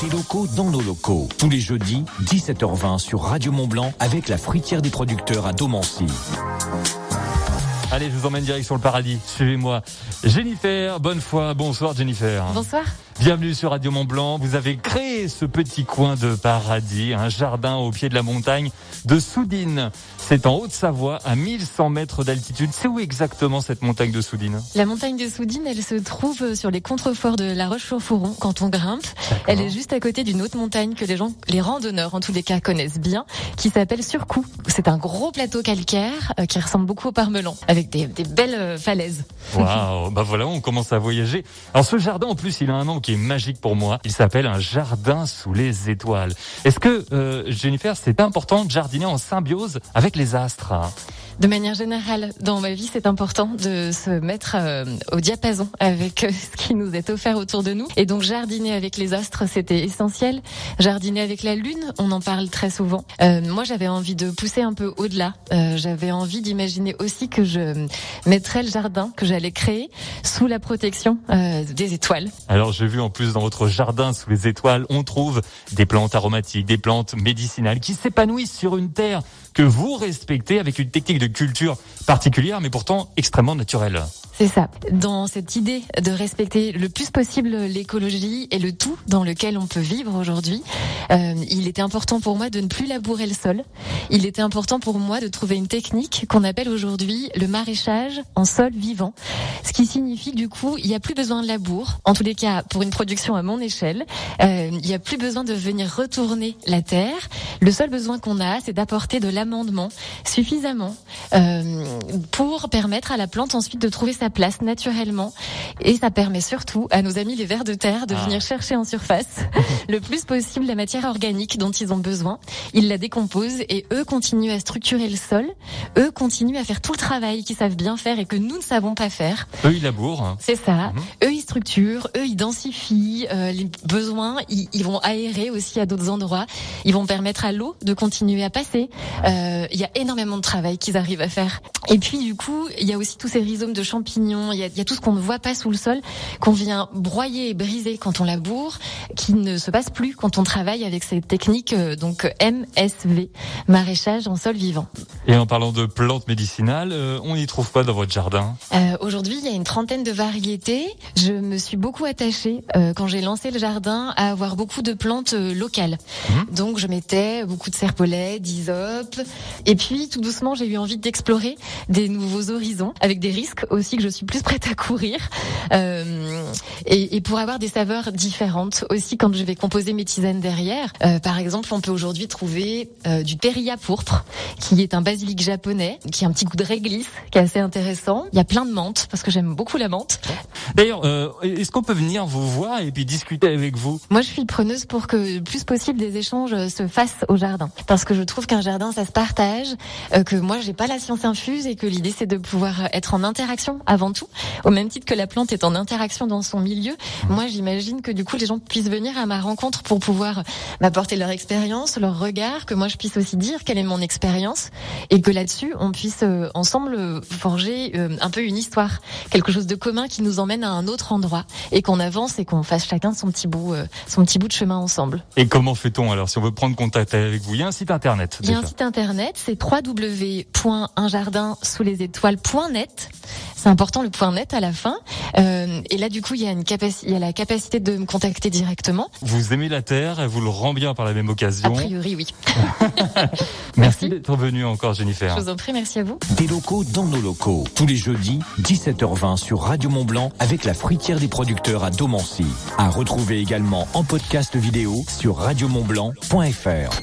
Des locaux dans nos locaux. Tous les jeudis, 17h20 sur Radio Mont Blanc avec la fruitière des producteurs à Domancy. Allez, je vous emmène direct sur le paradis. Suivez-moi. Jennifer, bonne foi. Bonsoir Jennifer. Bonsoir. Bienvenue sur Radio Mont Blanc. Vous avez créé ce petit coin de paradis, un jardin au pied de la montagne de Soudine. C'est en Haute-Savoie, à 1100 mètres d'altitude. C'est où exactement cette montagne de Soudine? La montagne de Soudine, elle se trouve sur les contreforts de la Roche-sur-Foron quand on grimpe. Elle est juste à côté d'une autre montagne que les gens, les randonneurs en tous les cas, connaissent bien, qui s'appelle Surcoût. C'est un gros plateau calcaire euh, qui ressemble beaucoup au Parmelan, avec des, des belles euh, falaises. Waouh, bah voilà, on commence à voyager. Alors ce jardin, en plus, il a un nom est magique pour moi. Il s'appelle un jardin sous les étoiles. Est-ce que, euh, Jennifer, c'est important de jardiner en symbiose avec les astres De manière générale, dans ma vie, c'est important de se mettre euh, au diapason avec euh, ce qui nous est offert autour de nous. Et donc, jardiner avec les astres, c'était essentiel. Jardiner avec la lune, on en parle très souvent. Euh, moi, j'avais envie de pousser un peu au-delà. J'avais envie d'imaginer aussi que je mettrais le jardin que j'allais créer sous la protection des étoiles. Alors, j'ai vu en plus dans votre jardin sous les étoiles, on trouve des plantes aromatiques, des plantes médicinales qui s'épanouissent sur une terre que vous respectez avec une technique de culture particulière, mais pourtant extrêmement naturelle. C'est ça. Dans cette idée de respecter le plus possible l'écologie et le tout dans lequel on peut vivre aujourd'hui, euh, il était important pour moi de ne plus labourer le sol. Il était important pour moi de trouver une technique qu'on appelle aujourd'hui le maraîchage en sol vivant. Ce qui signifie du coup, il n'y a plus besoin de labour. En tous les cas, pour une production à mon échelle, euh, il n'y a plus besoin de venir retourner la terre. Le seul besoin qu'on a, c'est d'apporter de l'amendement suffisamment euh, pour permettre à la plante ensuite de trouver sa place naturellement. Et ça permet surtout à nos amis les vers de terre de Ah. venir chercher en surface le plus possible la matière organique dont ils ont besoin. Ils la décomposent et eux continuent à structurer le sol. Eux continuent à faire tout le travail qu'ils savent bien faire et que nous ne savons pas faire. Eux, ils labourent. C'est ça. Mhm. Eux, ils structurent, eux, ils densifient euh, les besoins. Ils, ils vont aérer aussi à d'autres endroits. Ils vont permettre à l'eau de continuer à passer. Euh, Il y a énormément de travail qu'ils arrivent à faire. Et puis, du coup, il y a aussi tous ces rhizomes de champignons. Il y a, il y a tout ce qu'on ne voit pas sous le sol, qu'on vient broyer et briser quand on laboure, qui ne se passe plus quand on travaille avec ces techniques euh, donc MSV, maraîchage en sol vivant. Et en parlant de plantes médicinales, euh, on y trouve quoi dans votre jardin? Euh, Aujourd'hui, il y a une trentaine de variétés. Je me suis beaucoup attachée euh, quand j'ai lancé le jardin à avoir beaucoup de plantes euh, locales. Mhm. Donc, je mettais beaucoup de serpolets, d'hysope. Et puis, tout doucement, j'ai eu envie d'explorer des nouveaux horizons, avec des risques aussi que je suis plus prête à courir. Euh, et, et pour avoir des saveurs différentes aussi quand je vais composer mes tisanes derrière. Euh, par exemple, on peut aujourd'hui trouver euh, du périlla pourpre, qui est un basilic japonais, qui a un petit goût de réglisse, qui est assez intéressant. Il y a plein de menthe, parce que j'aime beaucoup la menthe. D'ailleurs, est-ce qu'on peut venir vous voir et puis discuter avec vous? Moi, je suis preneuse pour que le plus possible des échanges se fassent au jardin, parce que je trouve qu'un jardin, ça se partage, euh, que moi, j'ai pas la science infuse et que l'idée, c'est de pouvoir être en interaction avant tout, au même titre que la plante est en interaction dans son milieu. Moi, j'imagine que du coup, les gens puissent venir à ma rencontre pour pouvoir m'apporter leur expérience, leur regard, que moi, je puisse aussi dire quelle est mon expérience et que là-dessus, on puisse euh, ensemble euh, forger euh, un peu une histoire, quelque chose de commun qui nous emmène à un autre endroit et qu'on avance et qu'on fasse chacun son petit bout, euh, son petit bout de chemin ensemble. Et comment fait-on alors si on veut prendre contact avec vous? Il y a un site internet. Il y a un site internet, c'est www.unjardin-sous-les-étoiles.net. C'est important le point net à la fin. Euh, et là, du coup, il y a une capacité, il y a la capacité de me contacter directement. Vous aimez la terre et vous le rend bien par la même A occasion. priori, oui. Merci d'être venu encore, Jennifer. Je vous en prie, merci à vous. Des locaux dans nos locaux. Tous les jeudis, 17h20 sur Radio Mont Blanc avec la fruitière des producteurs à Domancy. À retrouver également en podcast vidéo sur radiomontblanc.fr.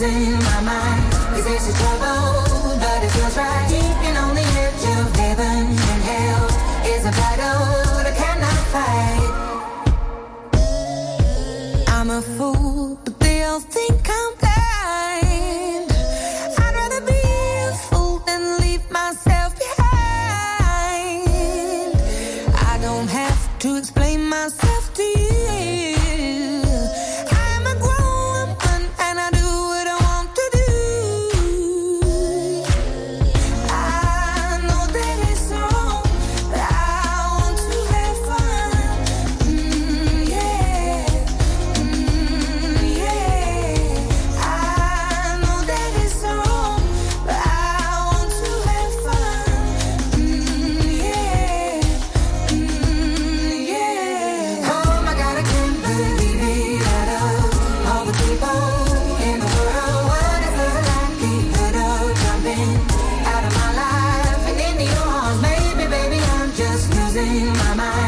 In my mind. Cause there's a trouble, but it feels right. Deep and on the edge heaven and hell It's a battle i cannot fight. I'm a fool, but they all think I'm blind. I'd rather be a fool than leave myself behind. I don't have to explain. my mind.